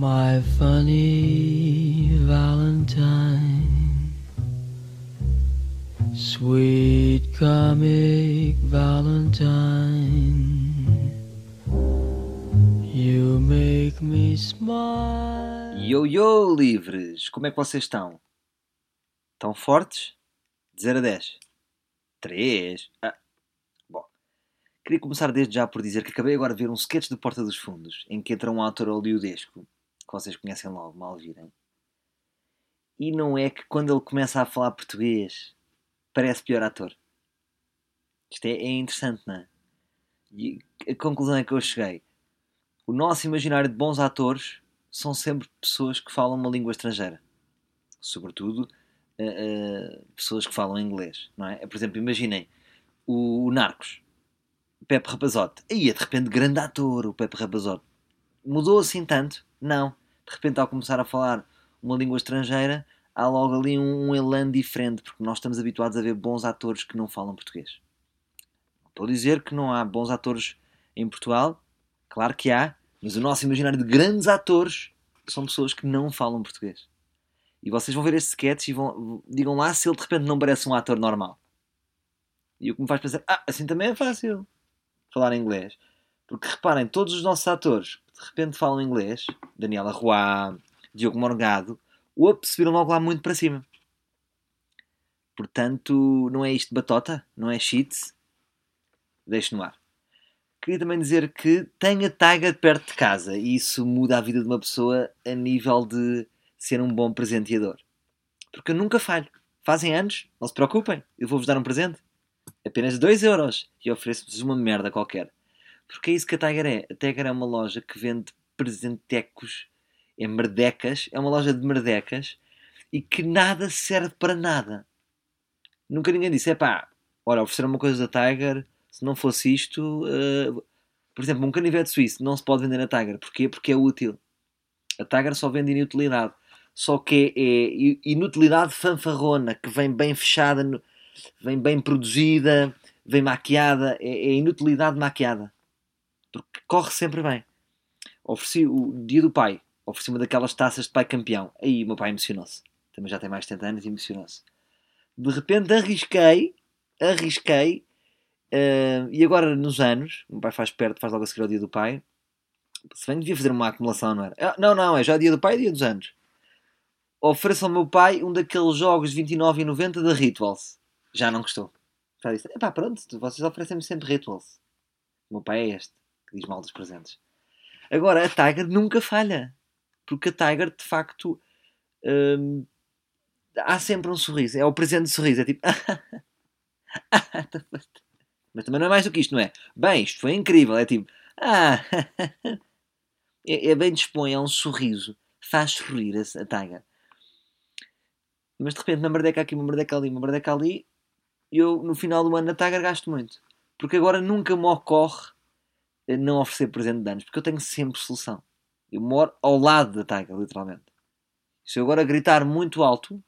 My funny Valentine, sweet comic Valentine, you make me smile. Yo, yo, livres! Como é que vocês estão? Estão fortes? De 0 a 10? 3? Ah, bom. Queria começar desde já por dizer que acabei agora de ver um sketch de Porta dos Fundos, em que entra um ator hollywoodesco, que vocês conhecem logo, mal virem. E não é que quando ele começa a falar português, parece pior ator. Isto é, é interessante, não é? E a conclusão é que eu cheguei. O nosso imaginário de bons atores são sempre pessoas que falam uma língua estrangeira. Sobretudo uh, uh, pessoas que falam inglês, não é? Por exemplo, imaginem o, o Narcos, Pepe Rapazote. Aí, de repente, grande ator, o Pepe Rapazote. Mudou assim tanto? Não. De repente, ao começar a falar uma língua estrangeira, há logo ali um, um elan diferente, porque nós estamos habituados a ver bons atores que não falam português. Estou a dizer que não há bons atores em Portugal, claro que há, mas o nosso imaginário de grandes atores são pessoas que não falam português. E vocês vão ver este sketch e vão, digam lá se ele de repente não parece um ator normal. E o que me faz pensar, ah, assim também é fácil falar inglês. Porque reparem, todos os nossos atores de repente falam inglês, Daniela Roy, Diogo Morgado, ups, viram logo lá muito para cima. Portanto, não é isto batota? Não é cheats? Deixe no ar. Queria também dizer que tenha Tiger perto de casa e isso muda a vida de uma pessoa a nível de ser um bom presenteador. Porque eu nunca falho. Fazem anos, não se preocupem, eu vou-vos dar um presente. Apenas 2 euros e ofereço-vos uma merda qualquer. Porque é isso que a Tiger é. A Tiger é uma loja que vende presentecos, é merdecas, é uma loja de merdecas e que nada serve para nada. Nunca ninguém disse, é pá, olha, ofereceram uma coisa da Tiger, se não fosse isto, uh, por exemplo, um canivete suíço não se pode vender na Tiger. Porquê? Porque é útil. A Tiger só vende inutilidade. Só que é, é inutilidade fanfarrona, que vem bem fechada, vem bem produzida, vem maquiada. É, é inutilidade maquiada. Porque corre sempre bem. Ofereci o dia do pai. Ofereci uma daquelas taças de pai campeão. Aí o meu pai emocionou-se. Também já tem mais de 70 anos e emocionou-se. De repente arrisquei, arrisquei Uh, e agora, nos anos, o meu pai faz perto, faz logo a seguir ao dia do pai. Se bem devia fazer uma acumulação, não era? Ah, não, não, é já dia do pai e dia dos anos. Ofereço ao meu pai um daqueles jogos de 29,90 da Rituals. Já não gostou. Já disse: epá, pronto, vocês oferecem-me sempre Rituals. O meu pai é este, que diz mal dos presentes. Agora, a Tiger nunca falha. Porque a Tiger, de facto, hum, há sempre um sorriso. É o presente de sorriso. É tipo. Mas também não é mais do que isto, não é? Bem, isto foi incrível. É tipo, ah, é, é, bem dispõe, é um sorriso. Faz sorrir a, a Tiger. Mas de repente, uma merdeca aqui, uma merdeca ali, uma merdeca ali, eu no final do ano na Tiger gasto muito. Porque agora nunca me ocorre não oferecer presente de anos, porque eu tenho sempre solução. Eu moro ao lado da Tiger, literalmente. Se eu agora gritar muito alto,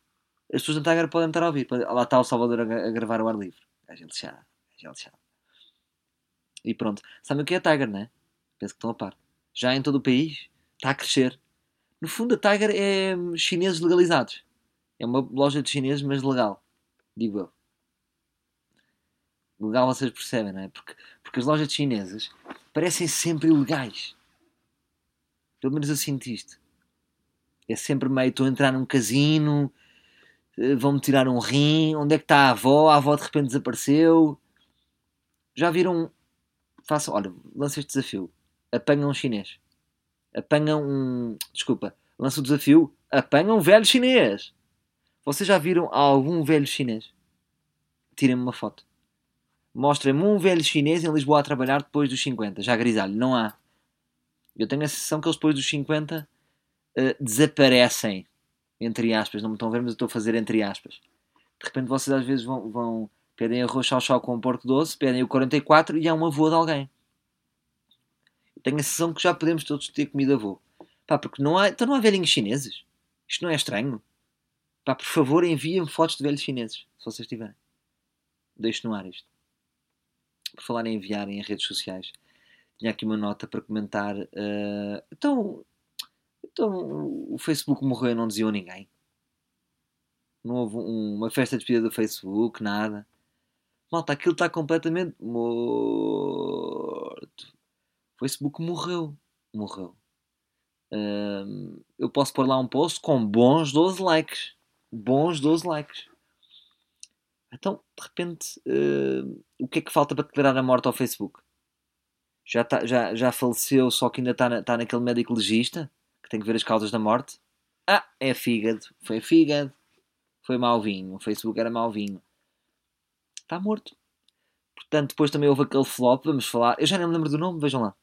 as pessoas da Tiger podem estar a ouvir. Lá está o Salvador a, a gravar o ar livre. A gente já já lixado. E pronto. Sabem o que é a Tiger, não é? Penso que estão a par. Já em todo o país está a crescer. No fundo, a Tiger é chineses legalizados. É uma loja de chineses, mas legal. Digo eu. Legal vocês percebem, não é? Porque, porque as lojas de chineses parecem sempre ilegais. Pelo menos eu sinto isto. É sempre meio, estou a entrar num casino, eh, vão-me tirar um rim, onde é que está a avó? A avó de repente desapareceu. Já viram. Façam. Olha, lança este desafio. Apanham um chinês. Apanham um. Desculpa. Lança o desafio. Apanham um velho chinês. Vocês já viram algum velho chinês? Tirem-me uma foto. Mostrem-me um velho chinês em Lisboa a trabalhar depois dos 50. Já grisalho. Não há. Eu tenho a sensação que eles depois dos 50 uh, desaparecem. Entre aspas. Não me estão a ver, mas eu estou a fazer entre aspas. De repente vocês às vezes vão, vão pedem arroz chau com porco doce, pedem o 44 e há um avô de alguém. Tenho a sensação que já podemos todos ter comida avô. Pá, porque não há, então não há velhinhos chineses. Isto não é estranho. Pá, por favor, enviem-me fotos de velhos chineses, se vocês tiverem. Deixo no ar isto. Por falar em enviar em redes sociais, tinha aqui uma nota para comentar. Uh, então, Então o Facebook morreu e não diziam ninguém. Não houve um- uma festa de despedida do Facebook, nada. Malta, aquilo está completamente morto. O Facebook morreu. Morreu. Hum, eu posso pôr lá um post com bons 12 likes. Bons 12 likes. Então, de repente, hum, o que é que falta para declarar a morte ao Facebook? Já, tá- já, já faleceu, só que ainda está na, tá naquele médico legista que tem que ver as causas da morte? Ah, é fígado. Foi fígado. Foi mau vinho. O Facebook era mau vinho. Está morto. Portanto, depois também houve aquele flop. Vamos falar. Eu já nem me lembro do nome, vejam lá.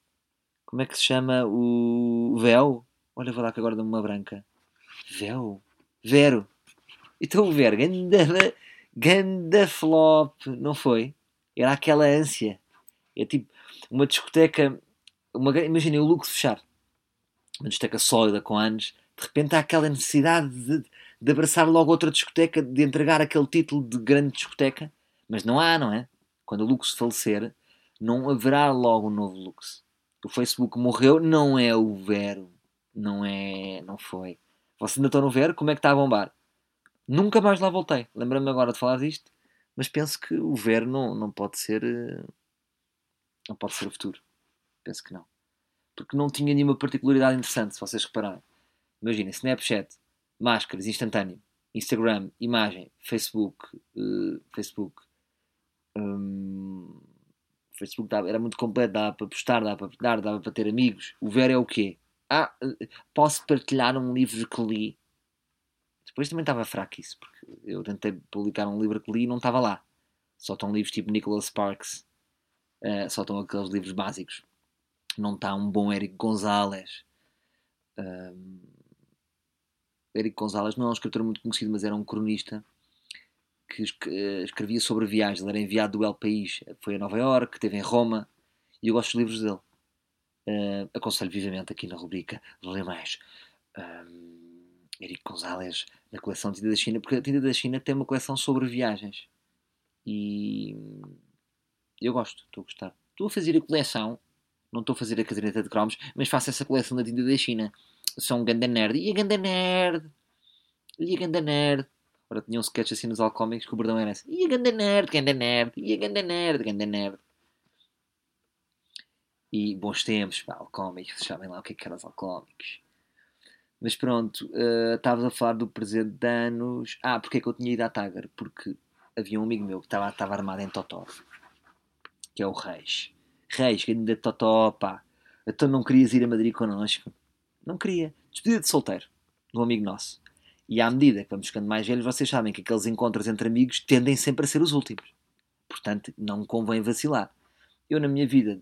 Como é que se chama o Véu? Olha, vou dar que agora dá-me uma branca. Véu? Vero. Então o Vero, ganda, flop, não foi? Era aquela ânsia. É tipo uma discoteca. Uma, imaginem o Lux fechar. Uma discoteca sólida com anos. De repente há aquela necessidade de, de abraçar logo outra discoteca, de entregar aquele título de grande discoteca. Mas não há, não é? Quando o Lux falecer, não haverá logo um novo Lux. O Facebook morreu, não é o Vero. Não é. Não foi. Vocês ainda estão no Vero? Como é que está a bombar? Nunca mais lá voltei. Lembra-me agora de falar disto. Mas penso que o Vero não, não pode ser. eh, Não pode ser o futuro. Penso que não. Porque não tinha nenhuma particularidade interessante, se vocês repararem. Imaginem, Snapchat, máscaras, instantâneo. Instagram, imagem, Facebook, eh, Facebook, hum, Facebook dava- era muito completo, dava para postar, dava para dar, dava para ter amigos. O Ver é o quê? Ah, eh, posso partilhar um livro que li. Depois também estava fraco isso, porque eu tentei publicar um livro que li e não estava lá. Só estão livros tipo Nicholas Sparks, eh, só estão aqueles livros básicos. Não está um bom Eric Gonzalez. Hum, Eric Gonzalez não é um escritor muito conhecido, mas era um cronista que eh, escrevia sobre viagens. Ele era enviado do El País, foi a Nova Iorque, esteve em Roma, e eu gosto dos livros dele. Eh, aconselho vivamente aqui na rubrica Lê Mais. Hum, Eric Gonzalez, na coleção Tinta da China, porque a Tinta da China tem uma coleção sobre viagens. E eu gosto, estou a gostar. Estou a fazer a coleção, não estou a fazer a caderneta de cromos, mas faço essa coleção da Tinta da China. Sou um ganda nerd. E a ganda nerd? E a ganda nerd? Ora, tinha um sketch assim nos alcoómicos que o bordão era esse. E a ganda nerd, ganda nerd, e a ganda nerd, ganda nerd. E bons tempos, pá, alcoómicos, sabem lá o que é que eram os alcoómicos. Mas pronto, eh, estavas a falar do presente de anos. Ah, porque é que eu tinha ido à Tiger? Porque havia um amigo meu que estava armado em Totó, que é o Reis. Reis, grande Totó, pá. Então não querias ir a Madrid connosco? Não queria. Despedida de solteiro, de um amigo nosso. E à medida que vamos ficando mais velhos, vocês sabem que aqueles encontros entre amigos tendem sempre a ser os últimos. Portanto, não convém vacilar. Eu, na minha vida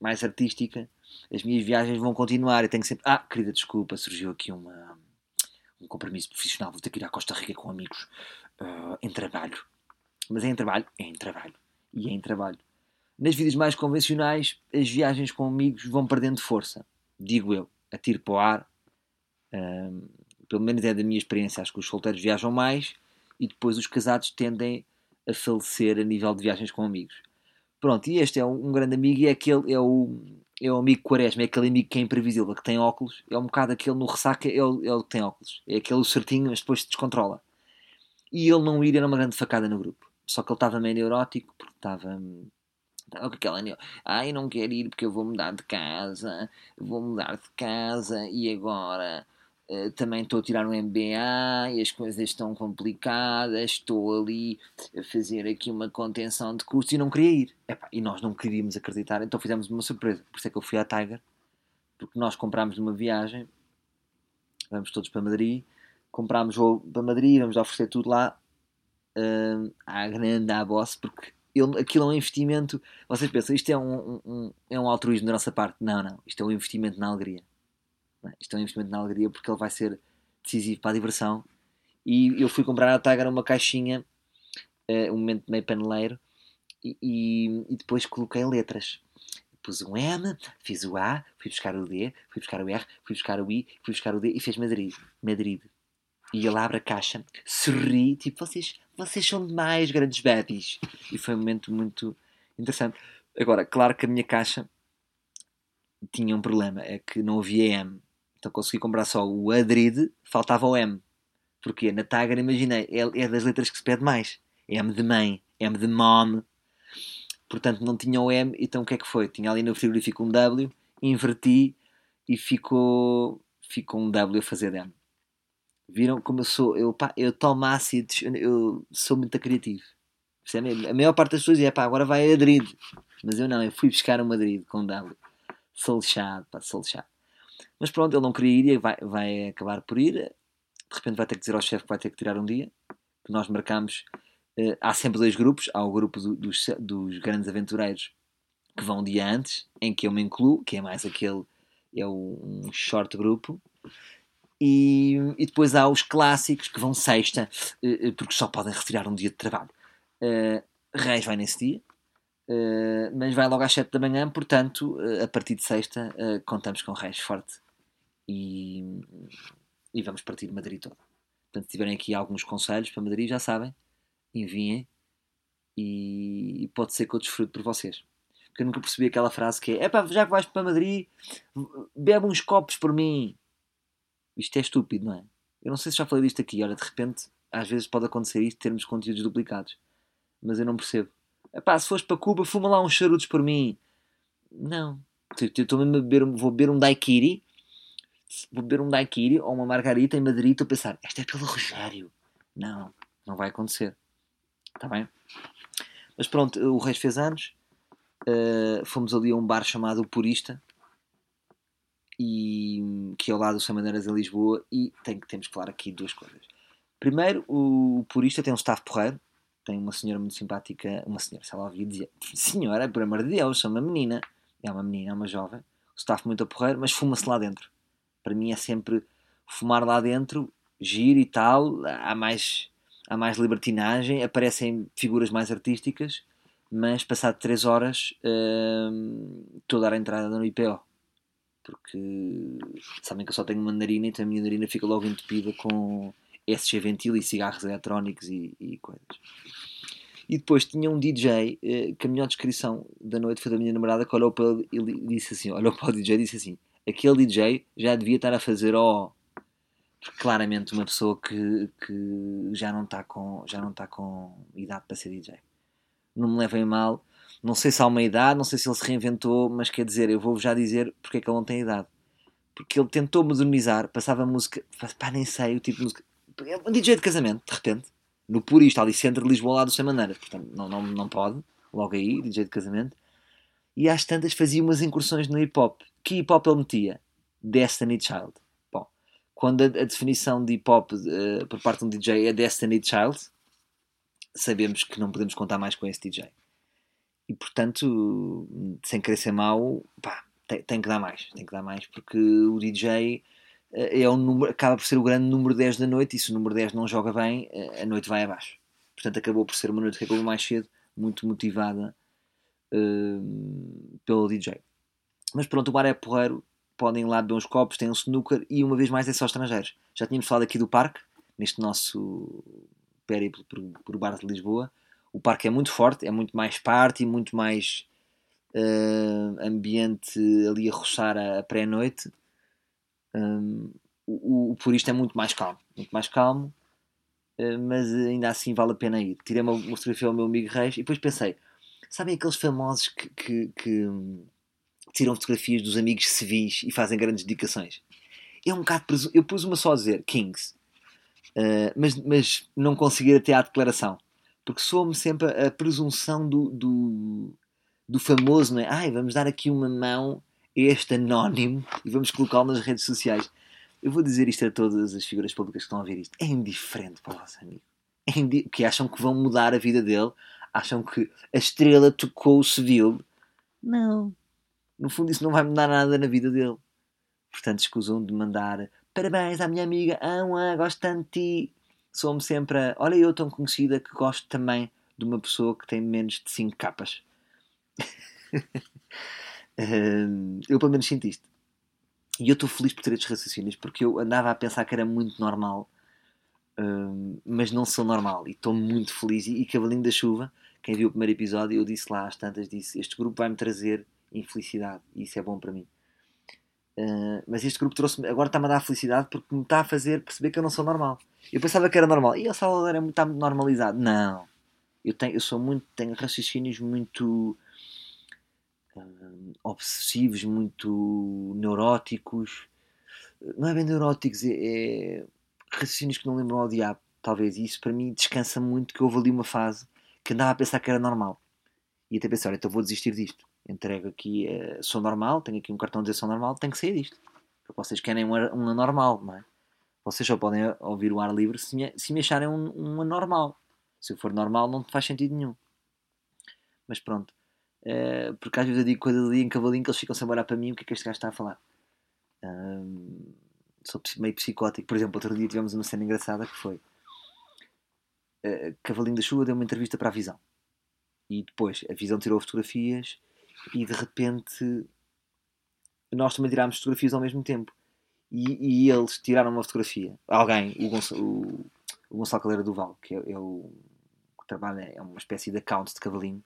mais artística, as minhas viagens vão continuar. Eu tenho sempre. Ah, querida, desculpa, surgiu aqui uma, um compromisso profissional. Vou ter que ir à Costa Rica com amigos ah, em trabalho. Mas é em trabalho? É em trabalho. E é em trabalho. Nas vidas mais convencionais, as viagens com amigos vão perdendo força. Digo eu, atiro para o ar. Ahm, pelo menos é da minha experiência. Acho que os solteiros viajam mais e depois os casados tendem a falecer a nível de viagens com amigos. Pronto, e este é um, um grande amigo e é aquele, é o, é o amigo Quaresma, é aquele amigo que é imprevisível, que tem óculos, é um bocado aquele no ressaca, é o, é o que tem óculos, é aquele certinho, mas depois se descontrola. E ele não ir era uma grande facada no grupo. Só que ele estava meio neurótico, porque estava. Estava com aquela. Ai, não quero ir porque eu vou mudar de casa, vou mudar de casa e agora eh, também estou a tirar um MBA e as coisas estão complicadas, estou ali a fazer aqui uma contenção de custos e não queria ir. E nós não queríamos acreditar, então fizemos uma surpresa. Por isso é que eu fui à Tiger, porque nós comprámos numa viagem, vamos todos para Madrid, comprámos voo para Madrid, vamos oferecer tudo lá hum, à grande à boss, porque ele, aquilo é um investimento. Vocês pensam, isto é um, um- um- é um altruísmo da nossa parte? Não, não, isto é um investimento na alegria. Isto é um investimento na alegria porque ele vai ser decisivo para a diversão. E eu fui comprar à Tiger uma caixinha, eh, um momento meio paneleiro, e, e- e depois coloquei letras. Pus um M, fiz o A, fui buscar o D, fui buscar o R, fui buscar o I, fui buscar o D e fez Madrid. Madrid. E ele abre a caixa, sorri, tipo, vocês, vocês são demais, grandes babies. E foi um momento muito interessante. Agora, claro que a minha caixa tinha um problema, é que não havia M. Então consegui comprar só o Adrid, faltava o M. Porque na Tiger, imaginei, é, é das letras que se pede mais. M de mãe, M de mom. Portanto, não tinha o M, então o que é que foi? Tinha ali no frigorífico um W, inverti e ficou, ficou um W a fazer de M. Viram como eu sou? Eu, pá, eu tomo ácidos, eu, sou muito criativo. Percebem? A maior parte das pessoas é pá, agora vai a Madrid. Mas eu não, eu fui buscar o Madrid com W. Sou lixado, pá, sou lixado. Mas pronto, ele não queria ir e vai, vai acabar por ir. De repente vai ter que dizer ao chefe que vai ter que tirar um dia. Que nós marcamos. Uh, há sempre dois grupos. Há o grupo do, dos, dos grandes aventureiros que vão um dia antes, em que eu me incluo, que é mais aquele. É um short grupo. E, e, depois há os clássicos que vão sexta, uh, porque só podem retirar um dia de trabalho. Uh, Reis vai nesse dia, uh, mas vai logo às 7 da manhã, portanto, uh, a partir de sexta, contamos com Reis forte e, e vamos partir de Madrid toda. Portanto, se tiverem aqui alguns conselhos para Madrid, já sabem, enviem e, e pode ser que eu desfrute por vocês. Porque eu nunca percebi aquela frase que é: é já que vais para Madrid, bebe uns copos por mim. Isto é estúpido, não é? Eu não sei se já falei disto aqui. Olha, de repente, às vezes pode acontecer isto, termos conteúdos duplicados mas eu não percebo. Epá, se fores para Cuba, fuma lá uns charutos por mim. Não. Estou mesmo a beber, vou beber um daiquiri, vou beber um daiquiri ou uma margarita em Madrid, estou a pensar, esta é pelo Rogério. Não, não vai acontecer. Está bem? Mas pronto, o Reis fez anos, uh, fomos ali a um bar chamado Purista, e, que é ao lado do São Maneiras em Lisboa, e tem, temos que falar aqui duas coisas. Primeiro, o Purista tem um staff porreiro, tem uma senhora muito simpática, uma senhora, se ela ouvia, dizia: Senhora, por amor de Deus, sou uma menina. É uma menina, é uma jovem. O staff muito a porreiro, mas fuma-se lá dentro. Para mim é sempre fumar lá dentro, giro e tal. Há mais, há mais libertinagem, aparecem figuras mais artísticas, mas passado 3 horas hum, estou a dar a entrada no IPO. Porque sabem que eu só tenho mandarina, então a minha narina fica logo entupida com SG Ventil e cigarros eletrónicos e, e coisas. E depois tinha um DJ eh, que a melhor descrição da noite foi da minha namorada que olhou para ele e disse assim: olhou para o DJ e disse assim: aquele DJ já devia estar a fazer ó. Porque claramente uma pessoa que, que já não está com já não está com idade para ser DJ. Não me levem mal, não sei se há uma idade, não sei se ele se reinventou, mas quer dizer, eu vou-vos já dizer porque é que ele não tem idade. Porque ele tentou modernizar, passava música, pá, nem sei o tipo de música, é um DJ de casamento, de repente, no Purista, ali centro de Lisboa, lá do Sem Maneira. Portanto, não, não, não pode, logo aí, DJ de casamento. E às tantas fazia umas incursões no hip hop. Que hip hop ele metia? Destiny Child. Bom, quando a, a definição de hip hop uh, por parte de um DJ é Destiny Child, sabemos que não podemos contar mais com esse DJ. E portanto, sem querer ser mau, pá, tem, tem que dar mais. Tem que dar mais porque o DJ é um número, acaba por ser o grande número 10 da noite e se o número 10 não joga bem, a noite vai abaixo. Portanto, acabou por ser uma noite que acabou mais cedo, muito motivada uh, pelo DJ. Mas pronto, o bar é porreiro, podem ir lá beber uns copos, tem um snooker e uma vez mais é só estrangeiros. Já tínhamos falado aqui do parque, neste nosso périplo por, por bar de Lisboa. O parque é muito forte, é muito mais party, muito mais uh, ambiente ali a roçar a pré-noite um, o, o purista é muito mais calmo, muito mais calmo, uh, mas ainda assim vale a pena ir. Tirei uma, uma fotografia ao meu amigo Reis e depois pensei: sabem aqueles famosos que, que, que um, tiram fotografias dos amigos civis e fazem grandes dedicações? É um bocado. Eu pus uma só a dizer Kings, uh, mas, mas não consegui até à declaração, porque sou-me sempre a, a presunção do, do, do famoso, não é? Ai, vamos dar aqui uma mão este anónimo e vamos colocá-lo nas redes sociais. Eu vou dizer isto a todas as figuras públicas que estão a ver isto. É indiferente para o vosso amigo. É indi que acham que vão mudar a vida dele, acham que a estrela tocou o civil. Não. No fundo, isso não vai mudar nada na vida dele. Portanto, escusam de mandar parabéns à minha amiga Ana, gosto tanto de ti. Sou-me sempre a, olha, eu tão conhecida que gosto também de uma pessoa que tem menos de 5 capas. eu pelo menos sinto isto. E eu estou feliz por ter estes raciocínios porque eu andava a pensar que era muito normal, mas não sou normal. E estou muito feliz. E, e Cavalinho da Chuva, quem viu o primeiro episódio, eu disse lá às tantas: disse, Este grupo vai-me trazer infelicidade e isso é bom para mim. Uh, mas este grupo trouxe agora está-me a dar felicidade porque me está a fazer perceber que eu não sou normal. Eu pensava que era normal. E o Salvador é muito, está muito normalizado. Não. Eu, tenho, eu sou muito, tenho raciocínios muito uh, obsessivos, muito neuróticos. Não é bem neuróticos, é, é raciocínios que não lembram ao diabo, talvez. E isso para mim descansa muito que houve ali uma fase que andava a pensar que era normal. E até pensar, então vou desistir disto. Entrego aqui, uh, sou normal, tenho aqui um cartão de dizer sou normal, tenho que sair disto. Porque vocês querem um, um anormal, não é? Vocês só podem ouvir o ar livre se me, se me acharem um, um anormal. Se eu for normal, não faz sentido nenhum. Mas pronto. Uh, porque às vezes eu digo coisas ali em cavalinho que eles ficam sem olhar para mim o que é que este gajo está a falar. Um, sou meio psicótico. Por exemplo, outro dia tivemos uma cena engraçada que foi uh, Cavalinho da Chuva deu uma entrevista para a Visão. E depois a Visão tirou fotografias e de repente nós também tirámos fotografias ao mesmo tempo. E, e eles tiraram uma fotografia. Alguém, o, Gonçalo, o, o Gonçalo Duval, que é, é o que trabalha, é uma espécie de account de cavalinho.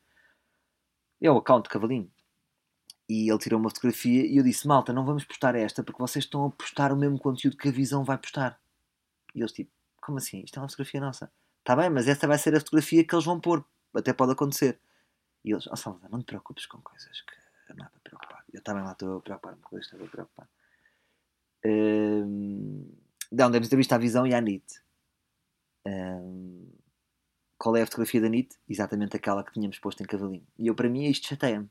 É o account cavalinho. E ele tirou uma fotografia e eu disse: Malta, não vamos postar esta porque vocês estão a postar o mesmo conteúdo que a Visão vai postar. E eles, tipo, como assim? Isto é uma fotografia nossa. Está bem, mas esta vai ser a fotografia que eles vão pôr. Até pode acontecer. E eles, oh Salvador, não te preocupes com coisas que nada preocupar. Eu também lá estou a preocupar-me com que estou a preocupar. Um, não, demos entrevista à Visão e à NIT. Um, qual é a fotografia da NIT? Exatamente aquela que tínhamos posto em Cavalinho. E eu, para mim, isto chateia-me.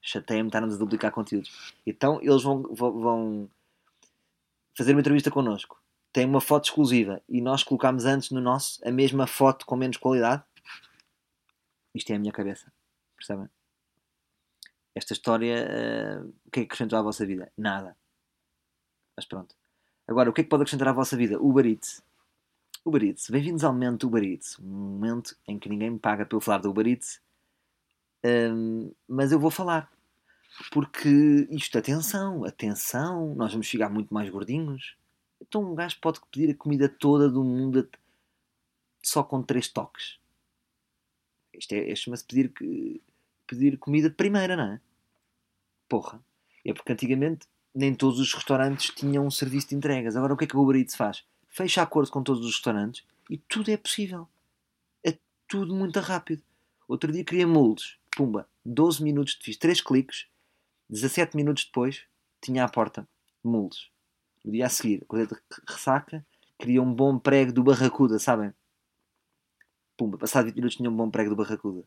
Chateia-me estarmos a duplicar conteúdos. Então, eles vão, vão fazer uma entrevista connosco. Tem uma foto exclusiva e nós colocámos antes no nosso a mesma foto com menos qualidade. Isto é a minha cabeça. Percebem? Esta história, uh, o que é que acrescentou à vossa vida? Nada. Mas pronto. Agora, o que é que pode acrescentar à vossa vida? Uber Eats. Uber Eats. Bem-vindos ao momento Uber Eats. Um momento em que ninguém me paga pelo falar do Uber Eats. Um, mas eu vou falar. Porque isto, atenção, atenção, nós vamos chegar muito mais gordinhos. Então um gajo pode pedir a comida toda do mundo só com três toques. Isto é, é chama-se pedir, pedir comida de primeira, não é? Porra. É porque antigamente nem todos os restaurantes tinham um serviço de entregas. Agora o que é que o Uber Eats faz? Fecha acordo com todos os restaurantes e tudo é possível. É tudo muito rápido. Outro dia queria moldes. Pumba, 12 minutos, fiz 3 cliques, 17 minutos depois tinha à porta moldes. No dia a seguir, coisa de ressaca, queria um bom prego do Barracuda, sabem? Pumba, passado 20 minutos tinha um bom prego do Barracuda.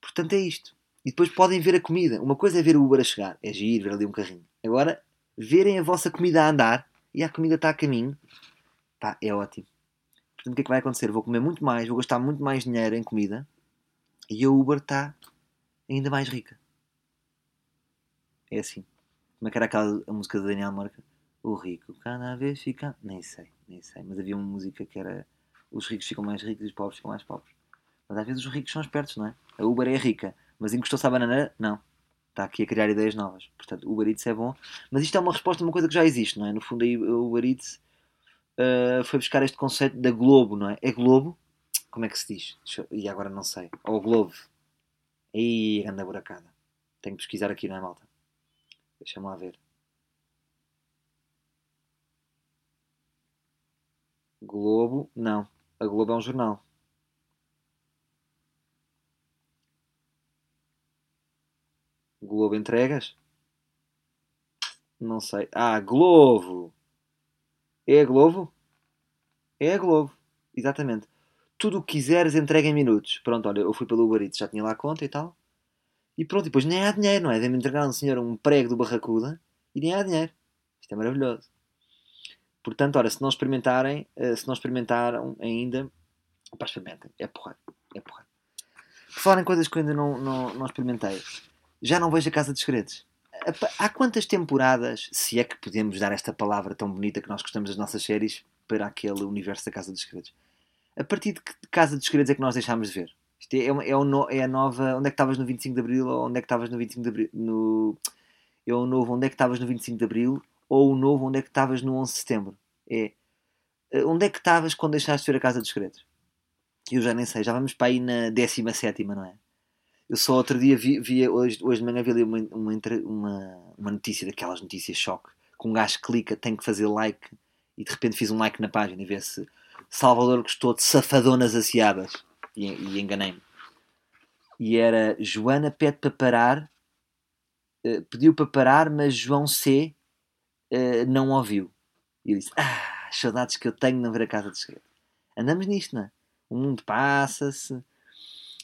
Portanto é isto. E depois podem ver a comida. Uma coisa é ver o Uber a chegar, é giro, ver ali um carrinho. Agora, verem a vossa comida a andar e a comida está a caminho, pá, é ótimo. Portanto, o que é que vai acontecer? Vou comer muito mais, vou gastar muito mais dinheiro em comida e a Uber está ainda mais rica. É assim. Como é que era aquela a música de Daniel Marca? O rico cada vez fica. Nem sei, nem sei. Mas havia uma música que era os ricos ficam mais ricos e os pobres ficam mais pobres. Mas às vezes os ricos são espertos, não é? A Uber é rica, mas encostou-se à bananeira? Não está aqui a criar ideias novas. Portanto, o Uber Eats é bom. Mas isto é uma resposta a uma coisa que já existe, não é? No fundo, aí, o Uber Eats uh, foi buscar este conceito da Globo, não é? É Globo? Como é que se diz? Eu... E agora não sei. Ou Globo. Aí, anda buracada. Tenho que pesquisar aqui, não é, malta? Deixa-me lá ver. Globo, não. A Globo é um jornal. Globo Entregas? Não sei. Ah, Globo! É a Globo? É a Globo, exatamente. Tudo o que quiseres entrega em minutos. Pronto, olha, eu fui pelo Uber Eats, já tinha lá a conta e tal. E pronto, e depois nem há dinheiro, não é? Deve-me entregar um senhor um prego do Barracuda e nem há dinheiro. Isto é maravilhoso. Portanto, ora, se não experimentarem, eh, se não experimentaram ainda, pá, experimentem. É porra. É porra. Por falar em coisas que eu ainda não, não, não experimentei já não vejo a Casa dos Segredos. Há quantas temporadas, se é que podemos dar esta palavra tão bonita que nós gostamos das nossas séries, para aquele universo da Casa dos Segredos? A partir de que Casa dos Segredos é que nós deixámos de ver? Isto é, é, o, é a nova. Onde é que estavas no 25 de Abril? Ou onde é que estavas no 25 de Abril? No, é o novo Onde é que estavas no 25 de Abril? Ou o novo Onde é que estavas no 11 de Setembro? É. Eh, onde é que estavas quando deixaste de ver a Casa dos Segredos? Eu já nem sei, já vamos para aí na 17, não é? Eu só outro dia vi, vi hoje, hoje de manhã vi ali uma, uma, uma, uma notícia daquelas notícias choque que um gajo clica, tem que fazer like e de repente fiz um like na página e vê-se Salvador gostou de safadonas aciadas e, e enganei-me. E era Joana pede para parar, uh, pediu para parar, mas João C uh, não ouviu. E eu disse: Ah, saudades que eu tenho de não ver a casa de segredo. Andamos nisto, não é? O mundo passa-se,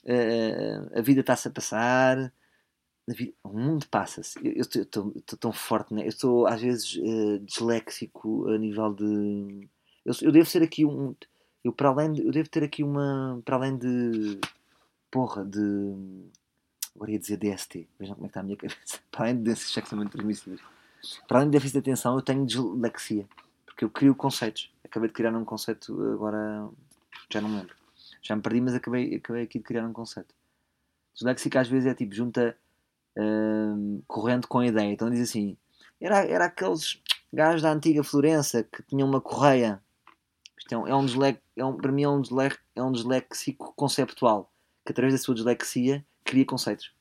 uh, a vida está-se a passar, o mundo passa-se. Eu estou tão forte, né? eu estou às vezes uh, disléxico a nível de. Eu, eu, devo ser aqui um. Eu, para além de, eu devo ter aqui uma. Para além de. Porra, de. Agora ia dizer DST. Vejam como é que está a minha cabeça. Para além que são muito transmissíveis. Para além de déficit de atenção, eu tenho dislexia. Porque eu crio conceitos. Acabei de criar um conceito agora. Já não me lembro. Já me perdi, mas acabei, acabei aqui de criar um conceito. Disléxico às vezes é tipo, junta uh, corrente com ideia. Então diz assim: era, era aqueles gajos da antiga Florença que tinham uma correia. Isto é um, é um, é um para mim é um, dislec, é um disléxico conceptual que através da sua dislexia cria conceitos.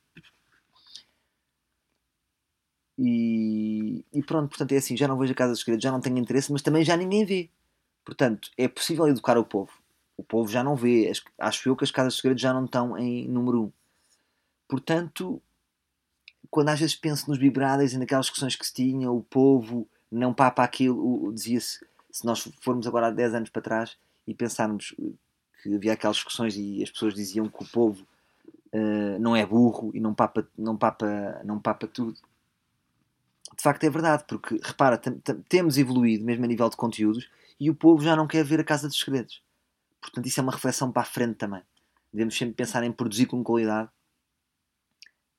E, e, pronto, portanto é assim, já não vejo a Casa dos Segredos, já não tenho interesse, mas também já ninguém vê. Portanto, é possível educar o povo. O povo já não vê. Acho eu que as Casas dos Segredos já não estão em número 1. Um. Portanto, quando às vezes penso nos Big e naquelas discussões que se tinha, o povo não papa aquilo, dizia-se, se nós formos agora há 10 anos para trás e pensarmos que havia aquelas discussões e as pessoas diziam que o povo uh, não é burro e não papa, não, papa, não papa tudo. De facto é verdade, porque repara, temos evoluído mesmo a nível de conteúdos e o povo já não quer ver a Casa dos Segredos. Portanto, isso é uma reflexão para a frente também. Devemos sempre pensar em produzir com qualidade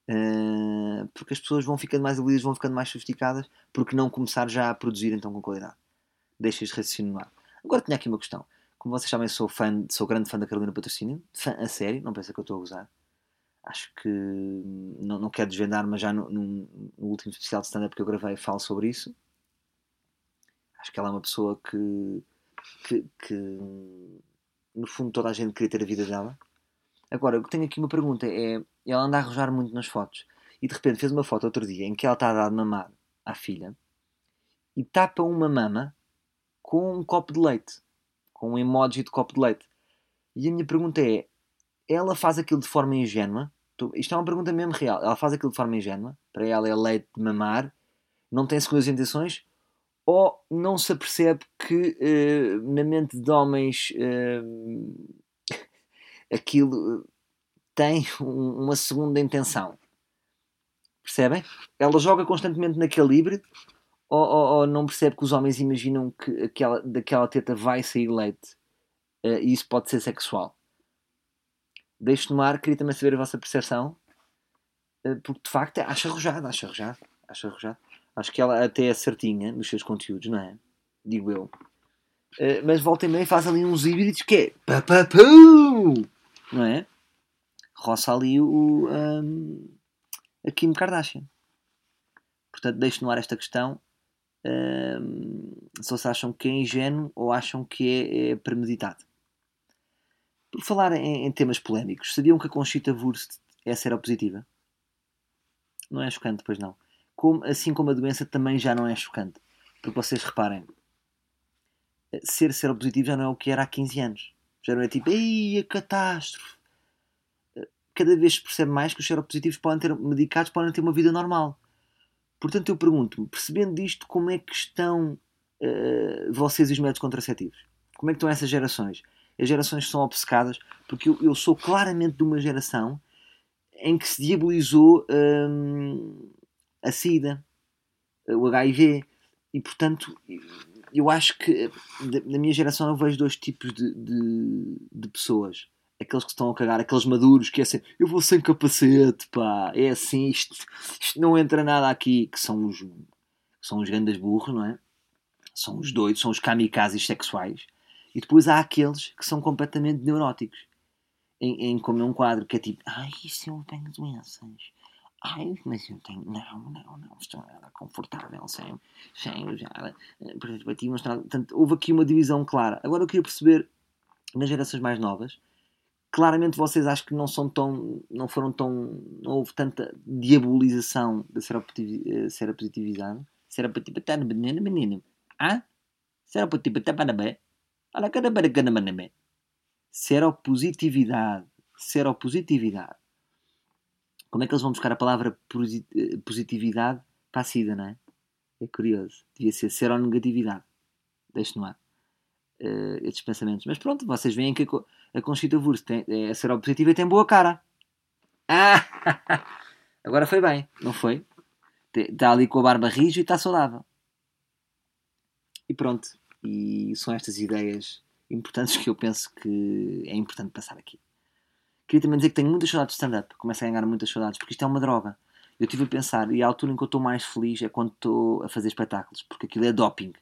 Uh, porque as pessoas vão ficando mais evoluídas, vão ficando mais sofisticadas, porque não começar já a produzir então com qualidade? Deixa este raciocínio no ar. Agora tinha aqui uma questão. Como vocês sabem, sou fã, sou grande fã da Carolina Patrocínio, fã a sério, não pensa que eu estou a usar. Acho que não, não quero desvendar, mas já no, no, no último especial de stand-up que eu gravei falo sobre isso. Acho que ela é uma pessoa que, que, que no fundo toda a gente queria ter a vida dela Agora, eu tenho aqui uma pergunta: é ela anda a arrojar muito nas fotos e de repente fez uma foto outro dia em que ela está a dar de mamar à filha e tapa uma mama com um copo de leite, com um emoji de copo de leite. E a minha pergunta é: ela faz aquilo de forma ingênua? Isto é uma pergunta mesmo real. Ela faz aquilo de forma ingênua? Para ela é leite de mamar? Não tem segundas intenções? Ou não se apercebe que uh, na mente de homens uh, aquilo eh, tem um, uma segunda intenção. Percebem? Ela joga constantemente na calibre ou, ou, ou, não percebe que os homens imaginam que aquela, daquela teta vai sair leite uh, e isso pode ser sexual. Deixo no ar, queria também saber a vossa percepção, porque de facto acho arrojado, acho arrojado, acho arrojado. Acho que ela até é certinha nos seus conteúdos, não é? Digo eu. Uh, mas volta e meia faz ali uns híbridos que é papapum! não é? Roça ali o, um, a Kim Kardashian. Portanto, deixo no ar esta questão. Um, se vocês acham que é ingênuo ou acham que é, é premeditado. Por falar em, em, temas polémicos, sabiam que a Conchita Wurst é seropositiva? Não é chocante, pois não. Como, assim como a doença também já não é chocante. Porque vocês reparem, ser seropositivo já não é o que era há 15 anos. Já não é tipo, ei, a catástrofe. Cada vez se percebe mais que os seropositivos podem ter, medicados podem ter uma vida normal. Portanto, eu pergunto-me, percebendo disto, como é que estão uh, vocês e os métodos contraceptivos? Como é que estão essas gerações? As gerações são obcecadas, porque eu, eu sou claramente de uma geração em que se diabolizou um, a SIDA, o HIV, e portanto eu acho que na minha geração eu vejo dois tipos de, de, de, pessoas. Aqueles que estão a cagar, aqueles maduros que é assim, eu vou sem capacete, pá, é assim, isto, isto não entra nada aqui, que são os, são os grandes burros, não é? São os doidos, são os kamikazes sexuais. E depois há aqueles que são completamente neuróticos. Em, em como é um quadro que é tipo, ai, se eu tenho doenças, Ai, mas eu tenho. Não, não, não, estou nada confortável sem, sem usar preservativo. Portanto, houve aqui uma divisão clara. Agora eu queria perceber, nas gerações mais novas, claramente vocês acham que não são tão. não foram tão. não houve tanta diabolização da seropositividade. Será para tipo estar menino, menino. Ah? Bem? Olha, cada para cada. Seropositividade. Seropositividade. Como é que eles vão buscar a palavra eh, positividade para a SIDA, não é? É curioso. Devia ser seronegatividade. Deixe no ar. eh, estes pensamentos. Mas pronto, vocês veem que a, Co- a Conchita Wurst tem, é seropositiva e tem boa cara. Ah! Agora foi bem, não foi? Está ali com a barba rija e está saudável. E pronto. E são estas ideias importantes que eu penso que é importante passar aqui. Queria também dizer que tenho muitas saudades de stand-up. Começo a ganhar muitas saudades, porque isto é uma droga. Eu estive a pensar, e a altura em que eu estou mais feliz é quando estou a fazer espetáculos, porque aquilo é doping,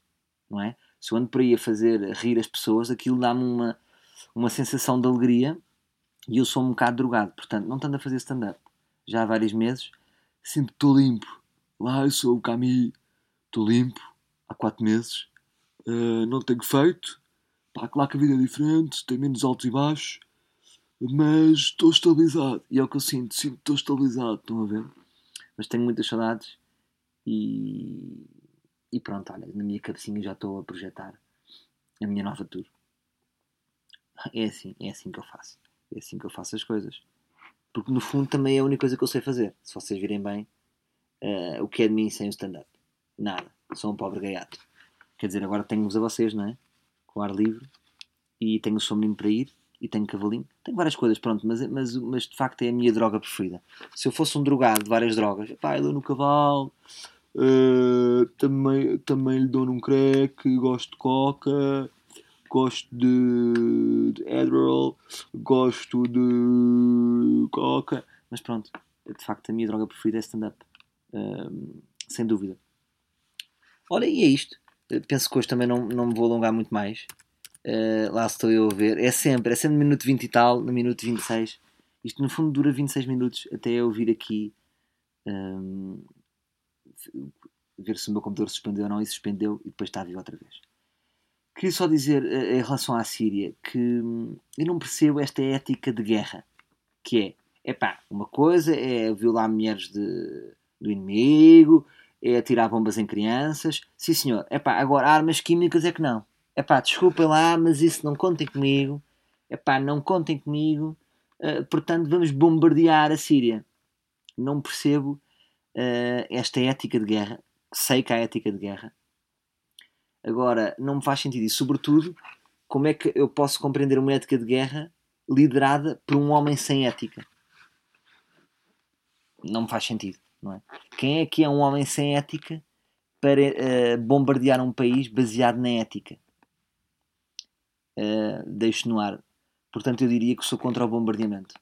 não é? Se eu ando por aí a fazer rir as pessoas, aquilo dá-me uma, uma sensação de alegria e eu sou um bocado drogado. Portanto, não estando a fazer stand-up já há vários meses, sinto que estou limpo. Lá eu sou o Camille, estou limpo há quatro meses, Eh, não tenho feito. Pá, claro que a vida é diferente, tem menos altos e baixos, mas estou estabilizado. E é o que eu sinto, sinto que estou estabilizado, estão a ver? Mas tenho muitas saudades e, e pronto, olha, na minha cabecinha já estou a projetar a minha nova tour. É assim, é assim que eu faço. É assim que eu faço as coisas. Porque no fundo também é a única coisa que eu sei fazer. Se vocês virem bem, eh, o que é de mim sem o stand-up? Nada. Sou um pobre gaiato. Quer dizer, agora tenho-vos a vocês, não é? Com ar livre. E tenho o seu para ir. E tenho cavalinho. Tenho várias coisas, pronto. Mas, mas, mas de facto é a minha droga preferida. Se eu fosse um drogado de várias drogas, pá, eu dou no cavalo. eh, também, também lhe dou num crack. Gosto de coca. Gosto de, de Adderall. Gosto de coca. Mas pronto. De facto, a minha droga preferida é stand-up. Ahm, sem dúvida. Olha, e é isto. Penso que hoje também não, não me vou alongar muito mais. Eh, lá estou eu a ver. É sempre, é sempre no minuto 20 e tal, no minuto 26. Isto no fundo dura 26 minutos até eu vir aqui ahm, ver se o meu computador suspendeu ou não e suspendeu e depois está vivo outra vez. Queria só dizer eh, em relação à Síria que hum, eu não percebo esta ética de guerra que é, epá, uma coisa é violar mulheres de, do inimigo, é atirar bombas em crianças, sim senhor, epá, agora armas químicas é que não, epá, desculpem lá, mas isso não contem comigo, epá, não contem comigo, eh, portanto vamos bombardear a Síria. Não percebo eh, esta ética de guerra, sei que há ética de guerra, agora não me faz sentido e sobretudo, como é que eu posso compreender uma ética de guerra liderada por um homem sem ética. Não me faz sentido, não é? Quem é que é um homem sem ética para eh, bombardear um país baseado na ética? Eh, deixo no ar. Portanto, eu diria que sou contra o bombardeamento.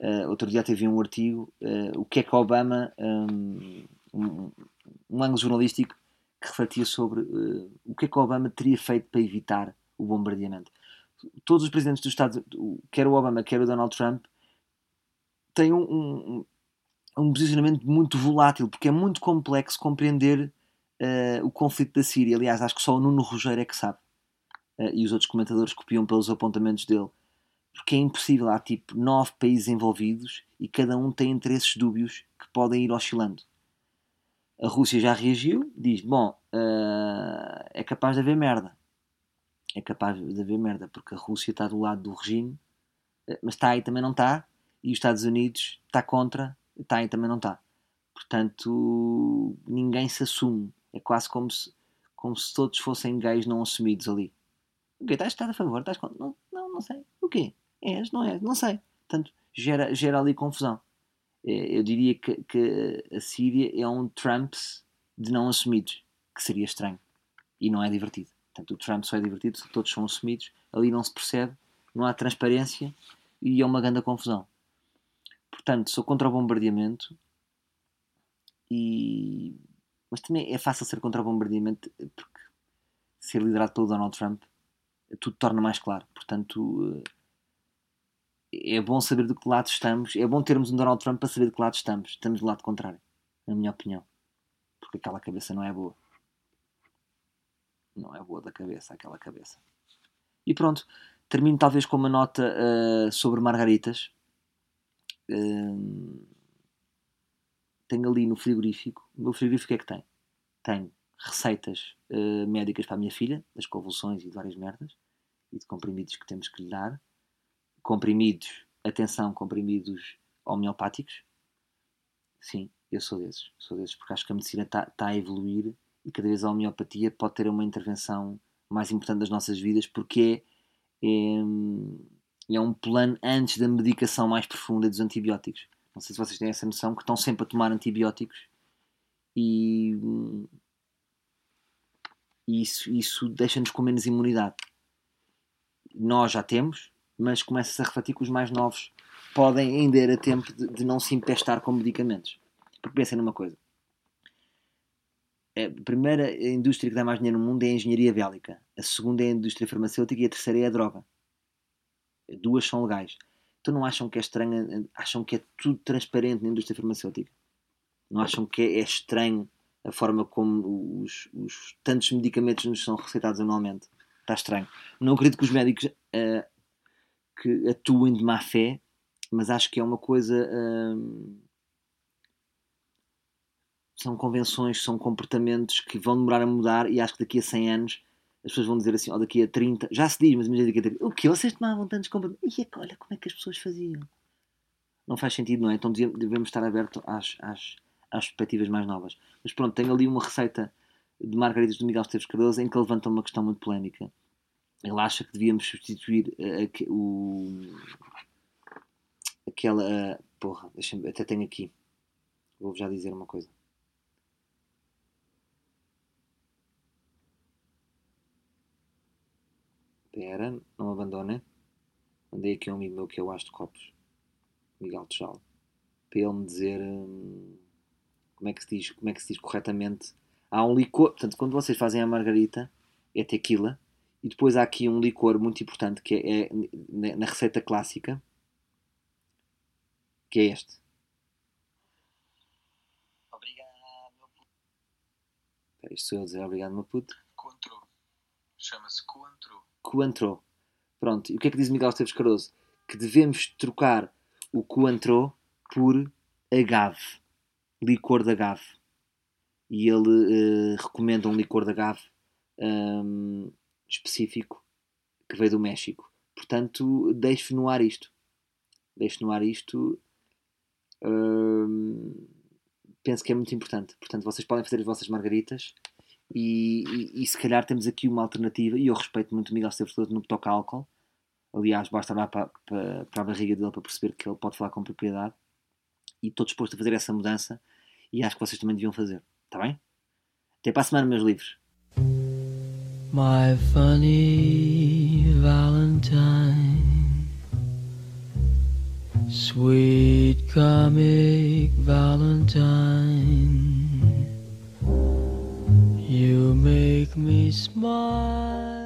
Eh, outro dia teve um artigo, eh, o que é que Obama, um, um, um ângulo jornalístico que refletia sobre eh, o que é que Obama teria feito para evitar o bombardeamento todos os presidentes dos Estados quer o Obama, quer o Donald Trump, têm um, um, um posicionamento muito volátil, porque é muito complexo compreender uh, o conflito da Síria. Aliás, acho que só o Nuno Rogério é que sabe. Uh, e os outros comentadores copiam pelos apontamentos dele. Porque é impossível. Há tipo nove países envolvidos e cada um tem interesses dúbios que podem ir oscilando. A Rússia já reagiu, diz: Bom, uh, é capaz de haver merda é capaz de haver merda, porque a Rússia está do lado do regime, mas está aí também não está, e os Estados Unidos está contra, está aí também não está. Portanto, ninguém se assume. É quase como se, como se todos fossem gays não assumidos ali. Quê? Estás, a favor? Estás contra? Não, não, não sei. O quê? És? Não és? Não sei. Portanto, gera, gera ali confusão. Eu diria que, que a Síria é um Trumps de não assumidos, que seria estranho. E não é divertido. Portanto, o Trump só é divertido se todos são assumidos, ali não se percebe, não há transparência e é uma grande confusão. Portanto, sou contra o bombardeamento, e... mas também é fácil ser contra o bombardeamento porque ser liderado pelo Donald Trump tudo torna mais claro. Portanto, é bom saber de que lado estamos, é bom termos um Donald Trump para saber de que lado estamos. Estamos do lado contrário, na minha opinião, porque aquela cabeça não é boa não é boa da cabeça, aquela cabeça. E pronto, termino talvez com uma nota uh, sobre margaritas. Uh, tenho ali no frigorífico, o meu frigorífico é que tem? tenho receitas eh, médicas para a minha filha, das convulsões e de várias merdas, e de comprimidos que temos que lhe dar. Comprimidos, atenção, comprimidos homeopáticos. Sim, eu sou desses. Sou desses, porque acho que a medicina está tá a evoluir e cada vez a homeopatia pode ter uma intervenção mais importante das nossas vidas, porque é, é, é um plano antes da medicação mais profunda dos antibióticos. Não sei se vocês têm essa noção que estão sempre a tomar antibióticos e, e isso, isso deixa-nos com menos imunidade. Nós já temos, mas começa-se a refletir que os mais novos podem ainda ir a tempo de, de não se empestar com medicamentos. Porque pensem numa coisa. A primeira indústria que dá mais dinheiro no mundo é a engenharia bélica. A segunda é a indústria farmacêutica e a terceira é a droga. Duas são legais. Então não acham que é estranho, acham que é tudo transparente na indústria farmacêutica? Não acham que é, estranho a forma como os, os tantos medicamentos nos são receitados anualmente? Está estranho. Não acredito que os médicos uh, que atuem de má fé, mas acho que é uma coisa. Uh, são convenções, são comportamentos que vão demorar a mudar e acho que daqui a 100 anos as pessoas vão dizer assim, ou oh, daqui a 30, já se diz, mas imagina daqui a 30, o que? Vocês tomavam tantos comportamentos? E olha como é que as pessoas faziam. Não faz sentido, não é? Então devemos estar abertos às, às, às perspectivas mais novas. Mas pronto, tenho ali uma receita de Margaridas do Miguel Esteves Cardoso em que ele levanta uma questão muito polémica. Ele acha que devíamos substituir a, a, o, aquela. A, porra, deixa até tenho aqui. Vou-vos já dizer uma coisa. Espera, não abandona. Mandei aqui um amigo meu que eu acho de copos. Miguel Tejal. Para ele me dizer hum, como, é que se diz, como é que se diz corretamente. Há um licor. Portanto, quando vocês fazem a margarita, é tequila. E depois há aqui um licor muito importante que é, é na receita clássica. Que é este. Obrigado, meu puto. Isto sou eu a dizer obrigado, meu puto. Contro. Chama-se Coantro. Coantro. Pronto, e o que é que diz Miguel Esteves Cardoso? Que devemos trocar o Coantro por agave, licor de agave. E ele uh, recomenda um licor de agave um, específico que veio do México. Portanto, deixe no ar isto. Deixe no ar isto. Um, penso que é muito importante. Portanto, vocês podem fazer as vossas margaritas e, e, e, se calhar temos aqui uma alternativa, e eu respeito muito o Miguel Esteves todo no que toca a álcool. Aliás, basta olhar para, para, para, a barriga dele para perceber que ele pode falar com propriedade. E estou disposto a fazer essa mudança e acho que vocês também deviam fazer. Está bem? Até para a semana, meus livros. My funny Valentine, sweet comic Valentine. You make me smile.